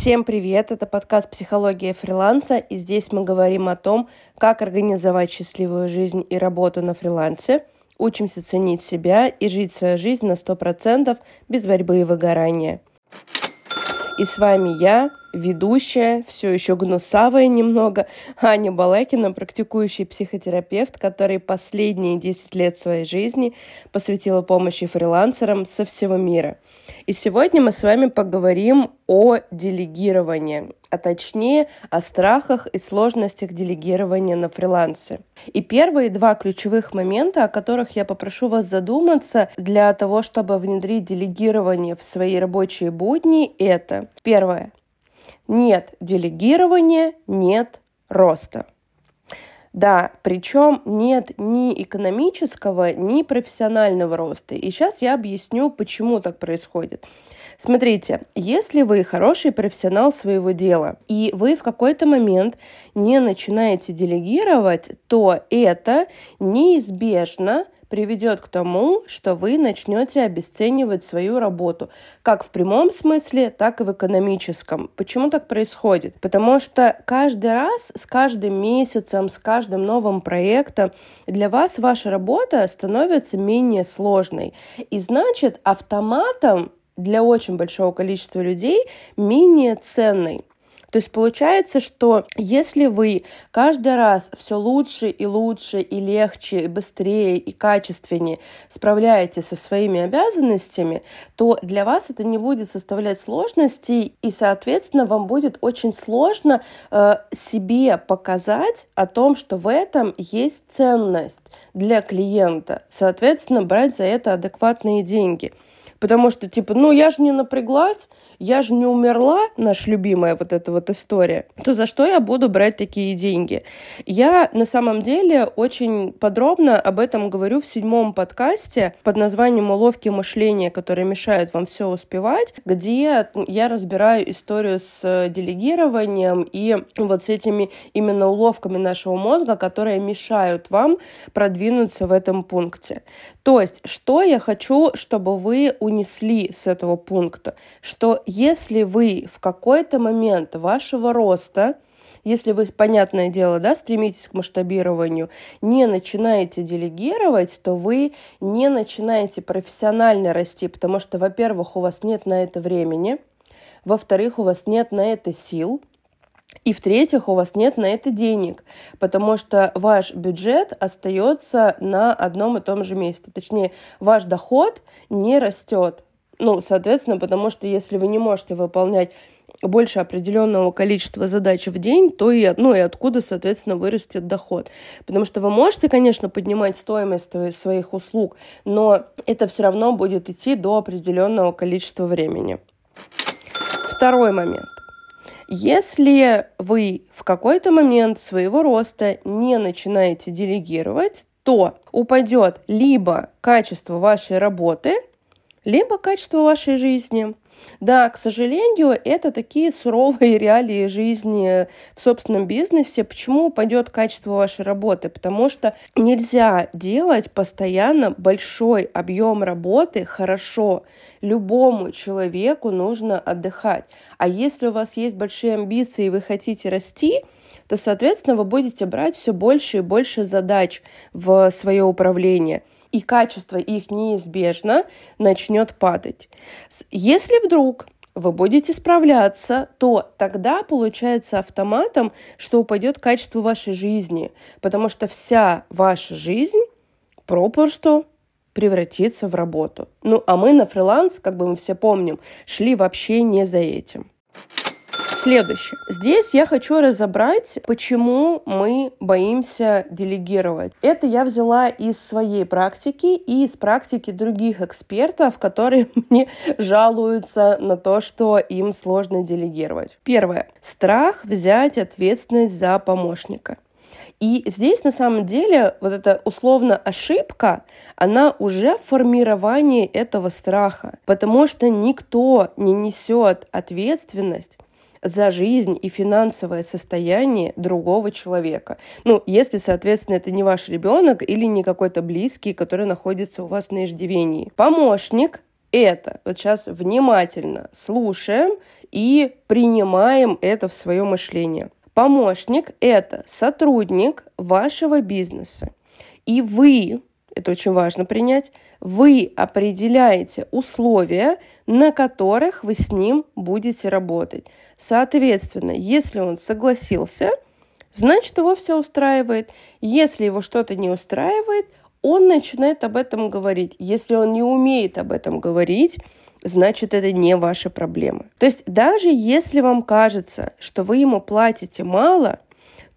Всем привет! Это подкаст «Психология фриланса», и здесь мы говорим о том, как организовать счастливую жизнь и работу на фрилансе, учимся ценить себя и жить свою жизнь на 100% без борьбы и выгорания. И с вами я, ведущая, все еще гнусавая немного, Аня Балакина, практикующий психотерапевт, который последние 10 лет своей жизни посвятила помощи фрилансерам со всего мира. И сегодня мы с вами поговорим о делегировании, а точнее о страхах и сложностях делегирования на фрилансе. И первые два ключевых момента, о которых я попрошу вас задуматься для того, чтобы внедрить делегирование в свои рабочие будни, это первое нет делегирования, нет роста. Да, причем нет ни экономического, ни профессионального роста. И сейчас я объясню, почему так происходит. Смотрите, если вы хороший профессионал своего дела, и вы в какой-то момент не начинаете делегировать, то это неизбежно приведет к тому, что вы начнете обесценивать свою работу, как в прямом смысле, так и в экономическом. Почему так происходит? Потому что каждый раз, с каждым месяцем, с каждым новым проектом для вас ваша работа становится менее сложной. И значит, автоматом для очень большого количества людей менее ценной. То есть получается, что если вы каждый раз все лучше и лучше и легче, и быстрее и качественнее справляетесь со своими обязанностями, то для вас это не будет составлять сложностей, и, соответственно, вам будет очень сложно э, себе показать о том, что в этом есть ценность для клиента. Соответственно, брать за это адекватные деньги. Потому что, типа, ну я же не напряглась, я же не умерла, наша любимая вот эта вот история, то за что я буду брать такие деньги? Я на самом деле очень подробно об этом говорю в седьмом подкасте под названием «Уловки мышления, которые мешают вам все успевать», где я разбираю историю с делегированием и вот с этими именно уловками нашего мозга, которые мешают вам продвинуться в этом пункте. То есть, что я хочу, чтобы вы унесли с этого пункта? Что если вы в какой-то момент вашего роста, если вы, понятное дело, да, стремитесь к масштабированию, не начинаете делегировать, то вы не начинаете профессионально расти, потому что, во-первых, у вас нет на это времени, во-вторых, у вас нет на это сил, и в-третьих, у вас нет на это денег, потому что ваш бюджет остается на одном и том же месте. Точнее, ваш доход не растет. Ну, соответственно, потому что если вы не можете выполнять больше определенного количества задач в день, то и, ну, и откуда, соответственно, вырастет доход. Потому что вы можете, конечно, поднимать стоимость своих услуг, но это все равно будет идти до определенного количества времени. Второй момент. Если вы в какой-то момент своего роста не начинаете делегировать, то упадет либо качество вашей работы – либо качество вашей жизни. Да, к сожалению, это такие суровые реалии жизни в собственном бизнесе. Почему упадет качество вашей работы? Потому что нельзя делать постоянно большой объем работы хорошо. Любому человеку нужно отдыхать. А если у вас есть большие амбиции и вы хотите расти, то, соответственно, вы будете брать все больше и больше задач в свое управление – и качество их неизбежно начнет падать. Если вдруг вы будете справляться, то тогда получается автоматом, что упадет качество вашей жизни, потому что вся ваша жизнь попросту превратится в работу. Ну, а мы на фриланс, как бы мы все помним, шли вообще не за этим. Следующее. Здесь я хочу разобрать, почему мы боимся делегировать. Это я взяла из своей практики и из практики других экспертов, которые мне жалуются на то, что им сложно делегировать. Первое. Страх взять ответственность за помощника. И здесь на самом деле вот эта условно ошибка, она уже в формировании этого страха, потому что никто не несет ответственность за жизнь и финансовое состояние другого человека. Ну, если, соответственно, это не ваш ребенок или не какой-то близкий, который находится у вас на иждивении. Помощник это, вот сейчас внимательно слушаем и принимаем это в свое мышление. Помощник – это сотрудник вашего бизнеса. И вы, это очень важно принять, вы определяете условия, на которых вы с ним будете работать. Соответственно, если он согласился, значит его все устраивает. Если его что-то не устраивает, он начинает об этом говорить. Если он не умеет об этом говорить, значит это не ваша проблема. То есть даже если вам кажется, что вы ему платите мало –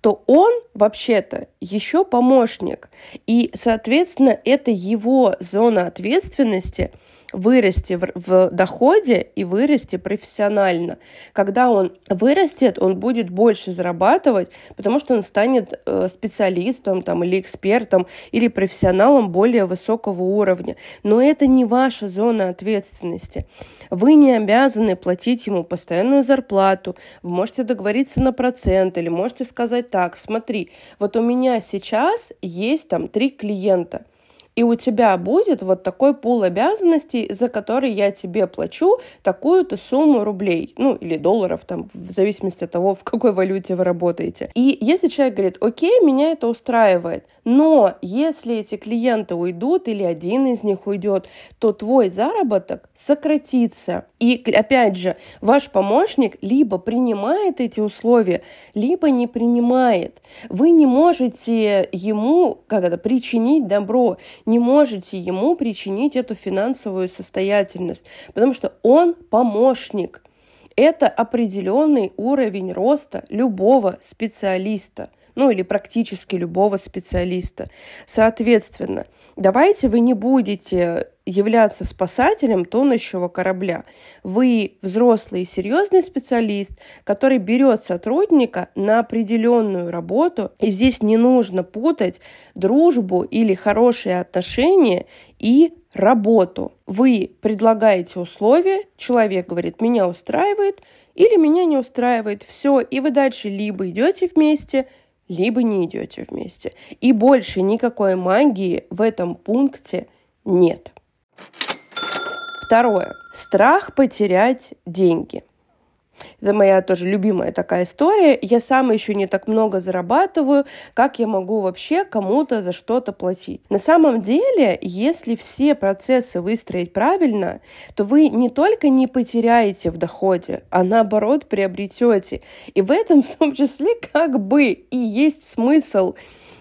то он вообще-то еще помощник. И, соответственно, это его зона ответственности – вырасти в, в доходе и вырасти профессионально. Когда он вырастет, он будет больше зарабатывать, потому что он станет э, специалистом там, или экспертом, или профессионалом более высокого уровня. Но это не ваша зона ответственности. Вы не обязаны платить ему постоянную зарплату. Вы можете договориться на процент или можете сказать так, смотри, вот у меня сейчас есть там три клиента – и у тебя будет вот такой пул обязанностей, за который я тебе плачу такую-то сумму рублей, ну или долларов, там, в зависимости от того, в какой валюте вы работаете. И если человек говорит, окей, меня это устраивает, но если эти клиенты уйдут или один из них уйдет, то твой заработок сократится. И опять же, ваш помощник либо принимает эти условия, либо не принимает. Вы не можете ему как это, причинить добро не можете ему причинить эту финансовую состоятельность, потому что он помощник. Это определенный уровень роста любого специалиста – ну или практически любого специалиста. Соответственно, давайте вы не будете являться спасателем тонущего корабля. Вы взрослый и серьезный специалист, который берет сотрудника на определенную работу. И здесь не нужно путать дружбу или хорошие отношения и работу. Вы предлагаете условия, человек говорит, меня устраивает или меня не устраивает, все, и вы дальше либо идете вместе, либо не идете вместе. И больше никакой магии в этом пункте нет. Второе. Страх потерять деньги. Это моя тоже любимая такая история. Я сама еще не так много зарабатываю, как я могу вообще кому-то за что-то платить. На самом деле, если все процессы выстроить правильно, то вы не только не потеряете в доходе, а наоборот приобретете. И в этом в том числе как бы и есть смысл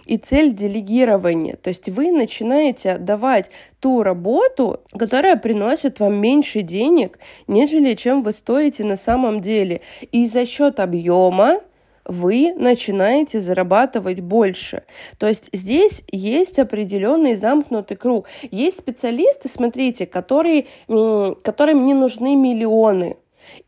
и цель делегирования. То есть вы начинаете отдавать ту работу, которая приносит вам меньше денег, нежели чем вы стоите на самом деле. И за счет объема вы начинаете зарабатывать больше. То есть здесь есть определенный замкнутый круг. Есть специалисты, смотрите, которые, которым не нужны миллионы.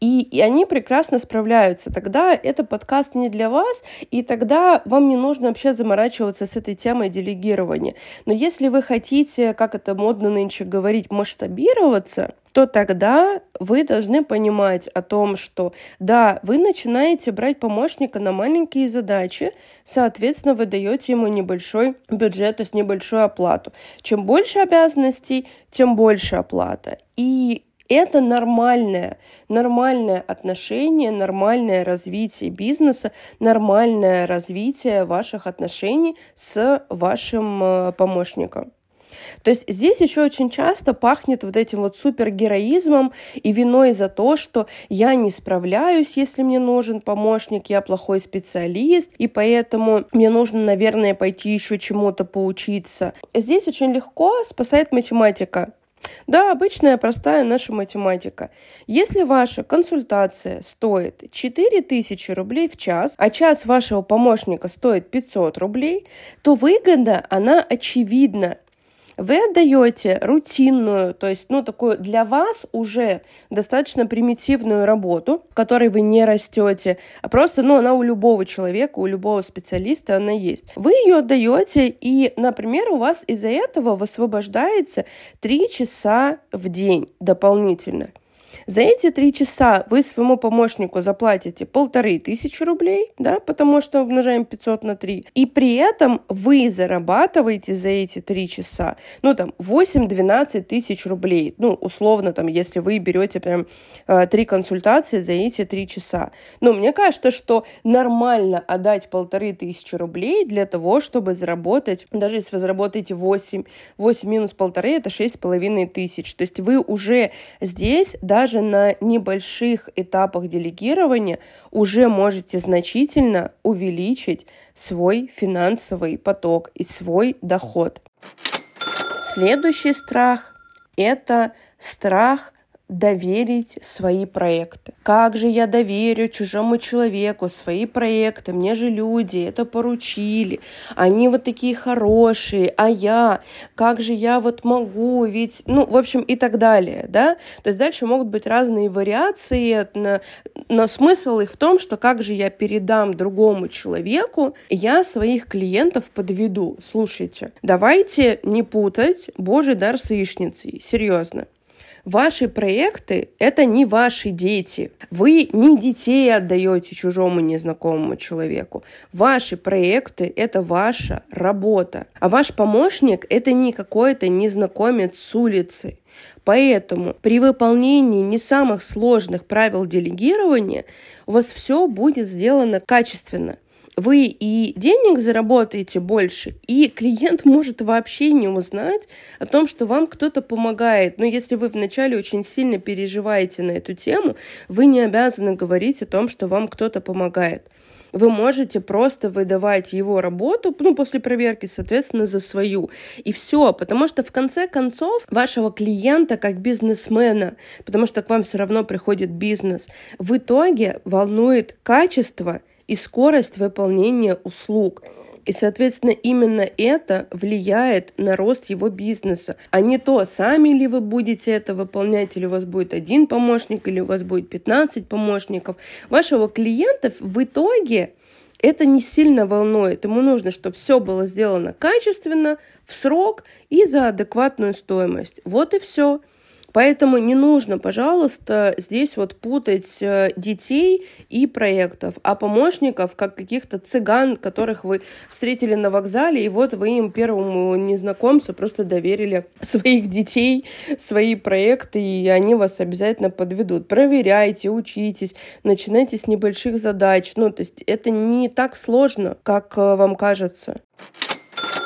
И, и они прекрасно справляются. Тогда это подкаст не для вас, и тогда вам не нужно вообще заморачиваться с этой темой делегирования. Но если вы хотите, как это модно нынче говорить, масштабироваться, то тогда вы должны понимать о том, что да, вы начинаете брать помощника на маленькие задачи, соответственно, вы даете ему небольшой бюджет, то есть небольшую оплату. Чем больше обязанностей, тем больше оплата. И это нормальное, нормальное отношение, нормальное развитие бизнеса, нормальное развитие ваших отношений с вашим э, помощником. То есть здесь еще очень часто пахнет вот этим вот супергероизмом и виной за то, что я не справляюсь, если мне нужен помощник, я плохой специалист, и поэтому мне нужно, наверное, пойти еще чему-то поучиться. Здесь очень легко спасает математика. Да, обычная простая наша математика. Если ваша консультация стоит 4000 рублей в час, а час вашего помощника стоит 500 рублей, то выгода, она очевидна. Вы отдаете рутинную, то есть, ну, такую для вас уже достаточно примитивную работу, в которой вы не растете, а просто, ну, она у любого человека, у любого специалиста она есть. Вы ее отдаете, и, например, у вас из-за этого высвобождается 3 часа в день дополнительно. За эти три часа вы своему помощнику заплатите полторы тысячи рублей, да, потому что умножаем 500 на 3. И при этом вы зарабатываете за эти три часа, ну, там, 8-12 тысяч рублей. Ну, условно, там, если вы берете прям э, три консультации за эти три часа. Ну, мне кажется, что нормально отдать полторы тысячи рублей для того, чтобы заработать, даже если вы заработаете 8, 8 минус полторы, это 6,5 тысяч. То есть вы уже здесь, даже на небольших этапах делегирования, уже можете значительно увеличить свой финансовый поток и свой доход. Следующий страх – это страх доверить свои проекты. Как же я доверю чужому человеку свои проекты? Мне же люди это поручили. Они вот такие хорошие, а я? Как же я вот могу? Ведь, ну, в общем, и так далее, да? То есть дальше могут быть разные вариации, но, смысл их в том, что как же я передам другому человеку, я своих клиентов подведу. Слушайте, давайте не путать Божий дар с яичницей. Серьезно. Ваши проекты — это не ваши дети. Вы не детей отдаете чужому незнакомому человеку. Ваши проекты — это ваша работа. А ваш помощник — это не какой-то незнакомец с улицы. Поэтому при выполнении не самых сложных правил делегирования у вас все будет сделано качественно вы и денег заработаете больше, и клиент может вообще не узнать о том, что вам кто-то помогает. Но если вы вначале очень сильно переживаете на эту тему, вы не обязаны говорить о том, что вам кто-то помогает. Вы можете просто выдавать его работу, ну, после проверки, соответственно, за свою. И все, потому что в конце концов вашего клиента как бизнесмена, потому что к вам все равно приходит бизнес, в итоге волнует качество – и скорость выполнения услуг. И, соответственно, именно это влияет на рост его бизнеса, а не то, сами ли вы будете это выполнять, или у вас будет один помощник, или у вас будет 15 помощников. Вашего клиента в итоге это не сильно волнует. Ему нужно, чтобы все было сделано качественно, в срок и за адекватную стоимость. Вот и все. Поэтому не нужно, пожалуйста, здесь вот путать э, детей и проектов, а помощников, как каких-то цыган, которых вы встретили на вокзале, и вот вы им первому незнакомцу просто доверили своих детей, свои проекты, и они вас обязательно подведут. Проверяйте, учитесь, начинайте с небольших задач. Ну, то есть это не так сложно, как э, вам кажется.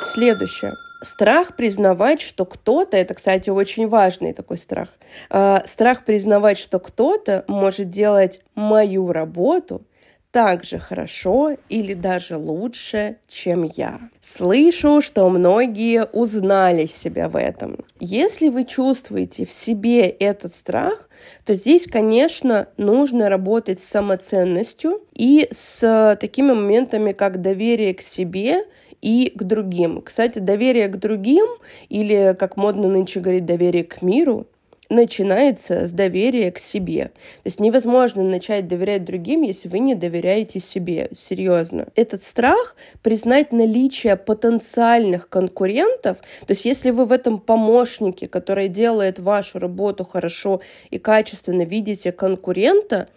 Следующее. Страх признавать, что кто-то, это, кстати, очень важный такой страх, э, страх признавать, что кто-то может делать мою работу так же хорошо или даже лучше, чем я. Слышу, что многие узнали себя в этом. Если вы чувствуете в себе этот страх, то здесь, конечно, нужно работать с самоценностью и с такими моментами, как доверие к себе и к другим. Кстати, доверие к другим, или, как модно нынче говорить, доверие к миру, начинается с доверия к себе. То есть невозможно начать доверять другим, если вы не доверяете себе. Серьезно. Этот страх признать наличие потенциальных конкурентов, то есть если вы в этом помощнике, который делает вашу работу хорошо и качественно, видите конкурента,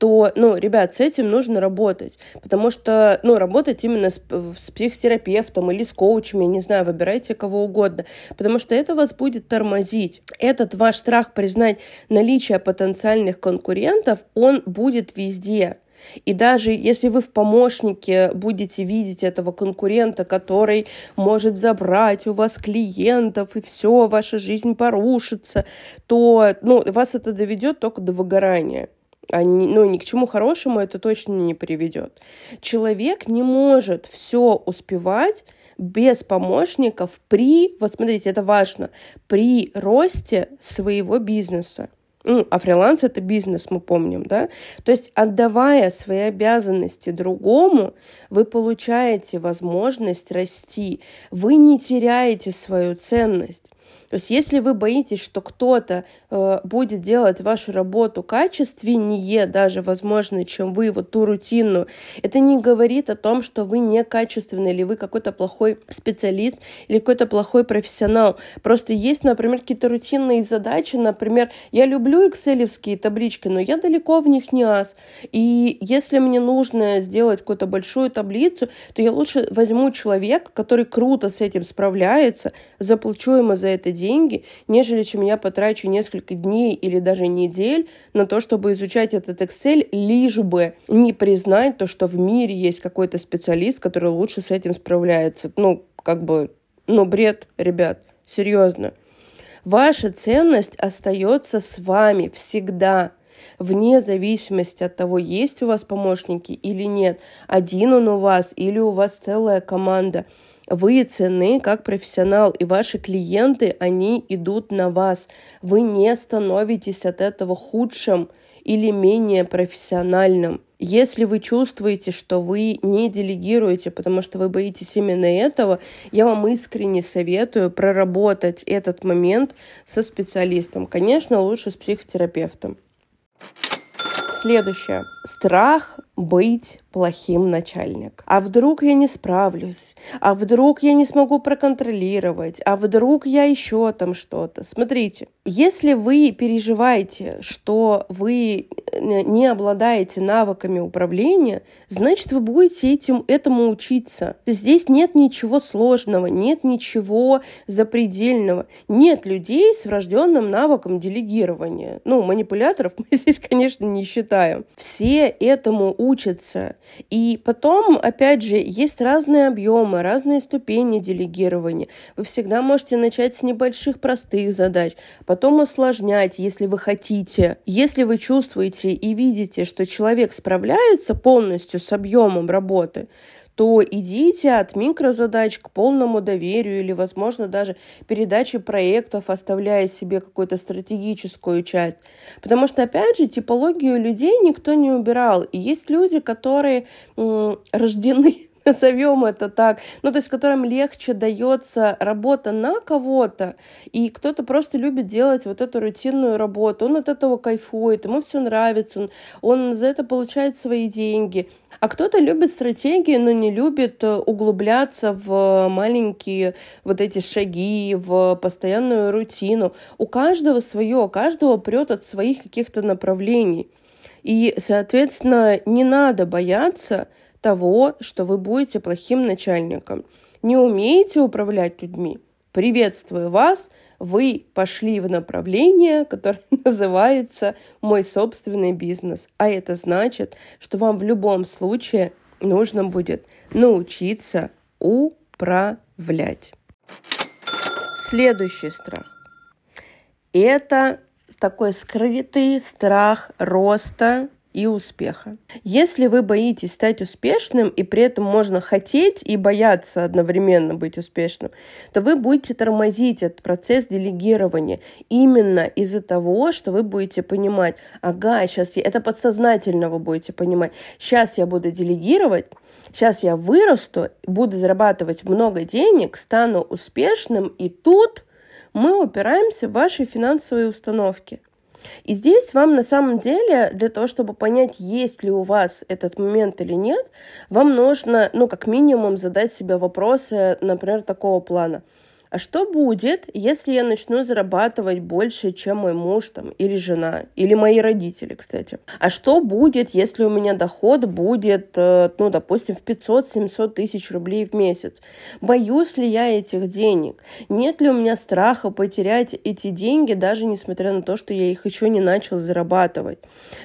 то, ну, ребят, с этим нужно работать, потому что, ну, работать именно с, с психотерапевтом или с коучем, я не знаю, выбирайте кого угодно, потому что это вас будет тормозить. Этот ваш страх признать наличие потенциальных конкурентов, он будет везде. И даже если вы в помощнике будете видеть этого конкурента, который может забрать у вас клиентов, и все, ваша жизнь порушится, то ну, вас это доведет только до выгорания не, ну, ни к чему хорошему это точно не приведет. Человек не может все успевать без помощников при, вот смотрите, это важно, при росте своего бизнеса. Ну, а фриланс это бизнес, мы помним, да? То есть, отдавая свои обязанности другому, вы получаете возможность расти. Вы не теряете свою ценность. То есть если вы боитесь, что кто-то э, будет делать вашу работу качественнее, даже, возможно, чем вы, вот ту рутинную, это не говорит о том, что вы некачественный или вы какой-то плохой специалист или какой-то плохой профессионал. Просто есть, например, какие-то рутинные задачи, например, я люблю экселевские таблички, но я далеко в них не ас. И если мне нужно сделать какую-то большую таблицу, то я лучше возьму человека, который круто с этим справляется, заплачу ему за это деньги, нежели чем я потрачу несколько дней или даже недель на то, чтобы изучать этот Excel, лишь бы не признать то, что в мире есть какой-то специалист, который лучше с этим справляется. Ну, как бы, ну, бред, ребят, серьезно. Ваша ценность остается с вами всегда, вне зависимости от того, есть у вас помощники или нет, один он у вас или у вас целая команда – вы ценны как профессионал, и ваши клиенты, они идут на вас. Вы не становитесь от этого худшим или менее профессиональным. Если вы чувствуете, что вы не делегируете, потому что вы боитесь именно этого, я вам искренне советую проработать этот момент со специалистом. Конечно, лучше с психотерапевтом. Следующее. Страх быть плохим начальником. А вдруг я не справлюсь? А вдруг я не смогу проконтролировать? А вдруг я еще там что-то? Смотрите, если вы переживаете, что вы э, не обладаете навыками управления, значит, вы будете этим, этому учиться. Здесь нет ничего сложного, нет ничего запредельного. Нет людей с врожденным навыком делегирования. Ну, манипуляторов мы здесь, конечно, не считаем. Все этому учатся. И потом, опять же, есть разные объемы, разные ступени делегирования. Вы всегда можете начать с небольших простых задач, потом усложнять, если вы хотите. Если вы чувствуете и видите, что человек справляется полностью с объемом работы, то идите от микрозадач к полному доверию или, возможно, даже передаче проектов, оставляя себе какую-то стратегическую часть. Потому что, опять же, типологию людей никто не убирал. И есть люди, которые м- рождены назовем это так, ну, то есть которым легче дается работа на кого-то, и кто-то просто любит делать вот эту рутинную работу, он от этого кайфует, ему все нравится, он, он за это получает свои деньги. А кто-то любит стратегии, но не любит э, углубляться в маленькие вот эти шаги, в постоянную рутину. У каждого свое, у каждого прет от своих каких-то направлений. И, соответственно, не надо бояться того, что вы будете плохим начальником. Не умеете управлять людьми? Приветствую вас! Вы пошли в направление, которое называется «Мой собственный бизнес». А это значит, что вам в любом случае нужно будет научиться управлять. Следующий страх. Это такой скрытый страх роста и успеха. Если вы боитесь стать успешным, и при этом можно хотеть и бояться одновременно быть успешным, то вы будете тормозить этот процесс делегирования именно из-за того, что вы будете понимать, ага, сейчас я, это подсознательно вы будете понимать, сейчас я буду делегировать, сейчас я вырасту, буду зарабатывать много денег, стану успешным, и тут мы упираемся в ваши финансовые установки. И здесь вам на самом деле, для того, чтобы понять, есть ли у вас этот момент или нет, вам нужно, ну, как минимум, задать себе вопросы, например, такого плана – а что будет, если я начну зарабатывать больше, чем мой муж там, или жена, или мои родители, кстати? А что будет, если у меня доход будет, э, ну, допустим, в 500-700 тысяч рублей в месяц? Боюсь ли я этих денег? Нет ли у меня страха потерять эти деньги, даже несмотря на то, что я их еще не начал зарабатывать?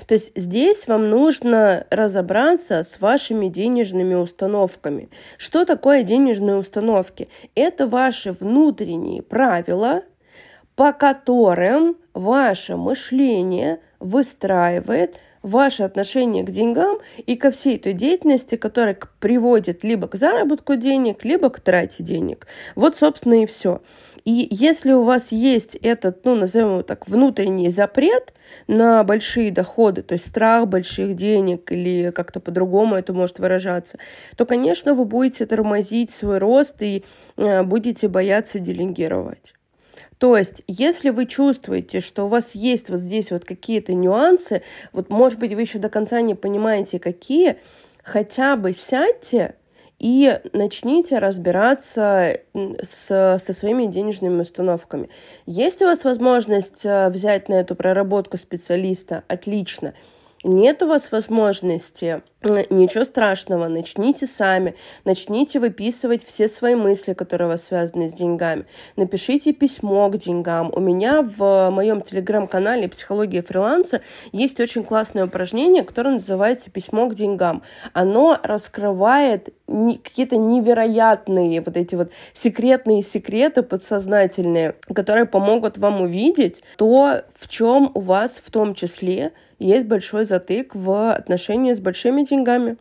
То есть здесь вам нужно разобраться с вашими денежными установками. Что такое денежные установки? Это ваши внутренние внутренние правила, по которым ваше мышление выстраивает ваше отношение к деньгам и ко всей той деятельности, которая приводит либо к заработку денег, либо к трате денег. Вот, собственно, и все. И если у вас есть этот, ну, назовем его так, внутренний запрет на большие доходы, то есть страх больших денег или как-то по-другому это может выражаться, то, конечно, вы будете тормозить свой рост и э, будете бояться делегировать. То есть, если вы чувствуете, что у вас есть вот здесь вот какие-то нюансы, вот, может быть, вы еще до конца не понимаете, какие, хотя бы сядьте и начните разбираться с, со своими денежными установками. Есть у вас возможность э, взять на эту проработку специалиста? Отлично нет у вас возможности, ничего страшного, начните сами, начните выписывать все свои мысли, которые у вас связаны с деньгами. Напишите письмо к деньгам. У меня в моем телеграм-канале «Психология фриланса» есть очень классное упражнение, которое называется «Письмо к деньгам». Оно раскрывает какие-то невероятные вот эти вот секретные секреты подсознательные, которые помогут вам увидеть то, в чем у вас в том числе есть большой затык в отношении с большими деньгами,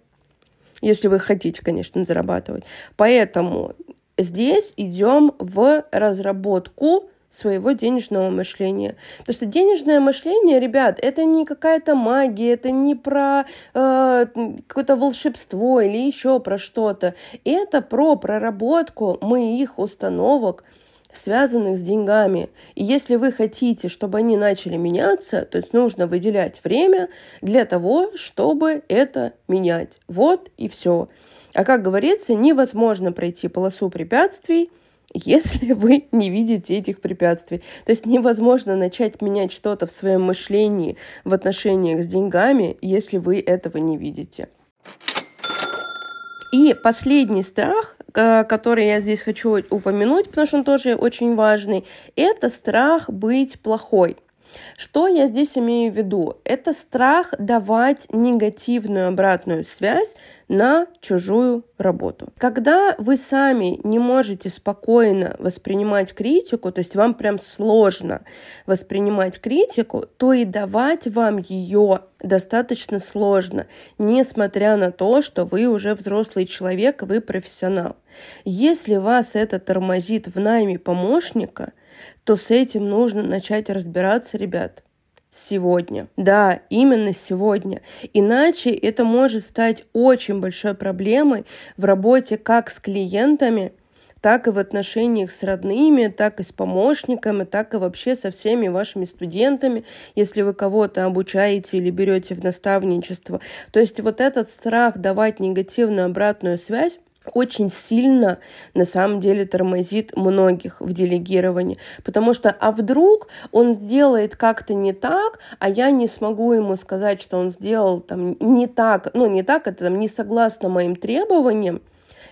если вы хотите, конечно, зарабатывать. Поэтому здесь идем в разработку своего денежного мышления. Потому что денежное мышление, ребят, это не какая-то магия, это не про э, какое-то волшебство или еще про что-то. Это про проработку моих установок, связанных с деньгами. И если вы хотите, чтобы они начали меняться, то есть нужно выделять время для того, чтобы это менять. Вот и все. А как говорится, невозможно пройти полосу препятствий, если вы не видите этих препятствий. То есть невозможно начать менять что-то в своем мышлении в отношениях с деньгами, если вы этого не видите. И последний страх, который я здесь хочу упомянуть, потому что он тоже очень важный, это страх быть плохой. Что я здесь имею в виду? Это страх давать негативную обратную связь на чужую работу. Когда вы сами не можете спокойно воспринимать критику, то есть вам прям сложно воспринимать критику, то и давать вам ее достаточно сложно, несмотря на то, что вы уже взрослый человек, вы профессионал. Если вас это тормозит в найме помощника – то с этим нужно начать разбираться, ребят сегодня. Да, именно сегодня. Иначе это может стать очень большой проблемой в работе как с клиентами, так и в отношениях с родными, так и с помощниками, так и вообще со всеми вашими студентами, если вы кого-то обучаете или берете в наставничество. То есть вот этот страх давать негативную обратную связь, очень сильно на самом деле тормозит многих в делегировании. Потому что, а вдруг он сделает как-то не так, а я не смогу ему сказать, что он сделал там не так, ну не так, это там не согласно моим требованиям,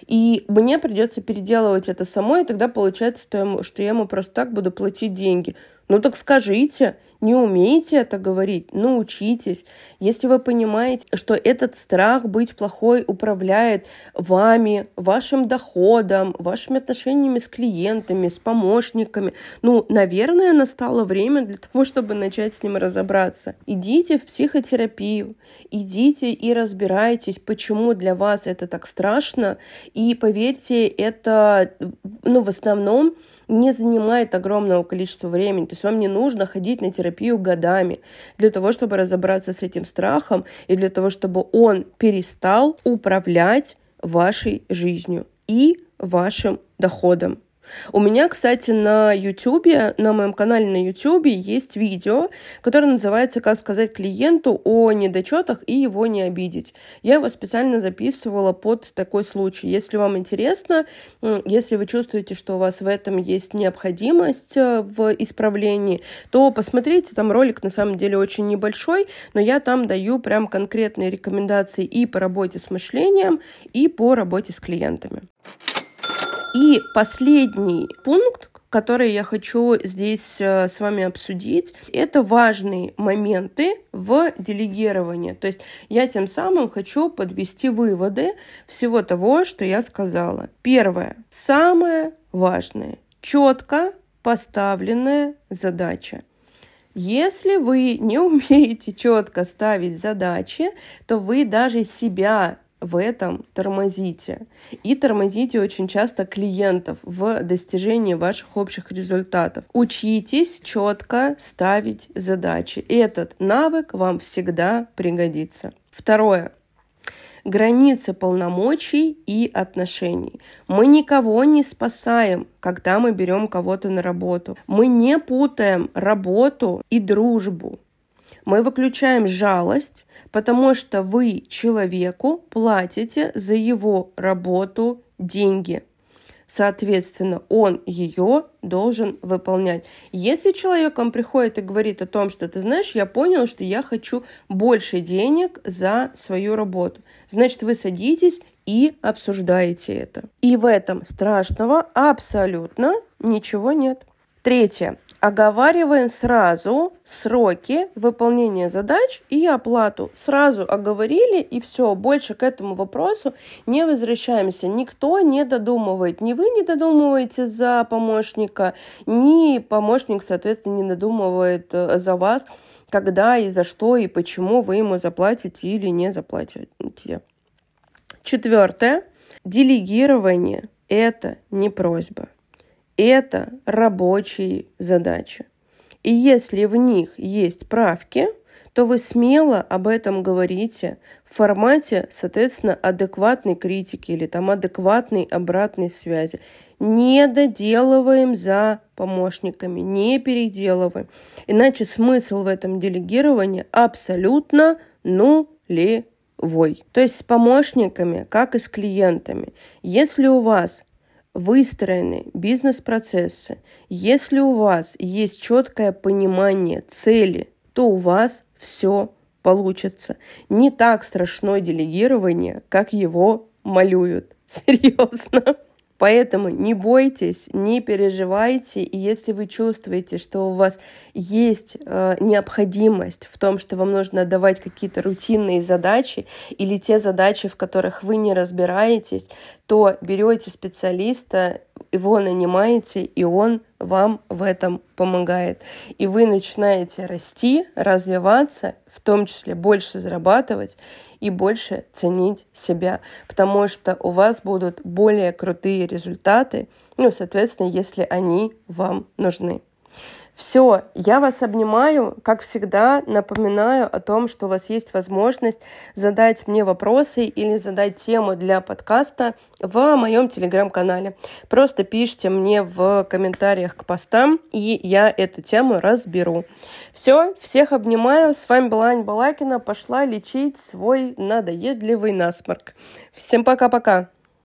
и мне придется переделывать это самой, и тогда получается, что я, ему просто так буду платить деньги. Ну так скажите, не умеете это говорить, научитесь. Если вы понимаете, что этот страх быть плохой управляет вами, вашим доходом, вашими отношениями с клиентами, с помощниками, ну, наверное, настало время для того, чтобы начать с ним разобраться. Идите в психотерапию, идите и разбирайтесь, почему для вас это так страшно. И поверьте, это, ну, в основном не занимает огромного количества времени. То есть вам не нужно ходить на терапию годами для того, чтобы разобраться с этим страхом и для того, чтобы он перестал управлять вашей жизнью и вашим доходом. У меня, кстати, на YouTube, на моем канале на YouTube есть видео, которое называется «Как сказать клиенту о недочетах и его не обидеть». Я его специально записывала под такой случай. Если вам интересно, если вы чувствуете, что у вас в этом есть необходимость э, в исправлении, то посмотрите, там ролик на самом деле очень небольшой, но я там даю прям конкретные рекомендации и по работе с мышлением, и по работе с клиентами. И последний пункт, который я хочу здесь э, с вами обсудить, это важные моменты в делегировании. То есть я тем самым хочу подвести выводы всего того, что я сказала. Первое, самое важное, четко поставленная задача. Если вы не умеете четко ставить задачи, то вы даже себя в этом тормозите. И тормозите очень часто клиентов в достижении ваших общих результатов. Учитесь четко ставить задачи. Этот навык вам всегда пригодится. Второе. границы полномочий и отношений. Мы никого не спасаем, когда мы берем кого-то на работу. Мы не путаем работу и дружбу. Мы выключаем жалость, потому что вы человеку платите за его работу деньги. Соответственно, он ее должен выполнять. Если человек вам приходит и говорит о том, что ты знаешь, я понял, что я хочу больше денег за свою работу, значит, вы садитесь и обсуждаете это. И в этом страшного абсолютно ничего нет. Третье оговариваем сразу сроки выполнения задач и оплату. Сразу оговорили и все, больше к этому вопросу не возвращаемся. Никто не додумывает. Ни вы не додумываете за помощника, ни помощник, соответственно, не додумывает э, за вас, когда и за что и почему вы ему заплатите или не заплатите. Четвертое. Делегирование – это не просьба это рабочие задачи. И если в них есть правки, то вы смело об этом говорите в формате, соответственно, адекватной критики или там адекватной обратной связи. Не доделываем за помощниками, не переделываем. Иначе смысл в этом делегировании абсолютно нулевой. То есть с помощниками, как и с клиентами. Если у вас выстроены бизнес-процессы, если у вас есть четкое понимание цели, то у вас все получится. Не так страшно делегирование, как его малюют. Серьезно. Поэтому не бойтесь, не переживайте, и если вы чувствуете, что у вас есть э, необходимость в том, что вам нужно давать какие-то рутинные задачи или те задачи, в которых вы не разбираетесь, то берете специалиста, его нанимаете, и он вам в этом помогает. И вы начинаете расти, развиваться, в том числе больше зарабатывать и больше ценить себя, потому что у вас будут более крутые результаты, ну, соответственно, если они вам нужны. Все, я вас обнимаю. Как всегда, напоминаю о том, что у вас есть возможность задать мне вопросы или задать тему для подкаста в моем телеграм-канале. Просто пишите мне в комментариях к постам, и я эту тему разберу. Все, всех обнимаю. С вами была Аня Балакина. Пошла лечить свой надоедливый насморк. Всем пока-пока.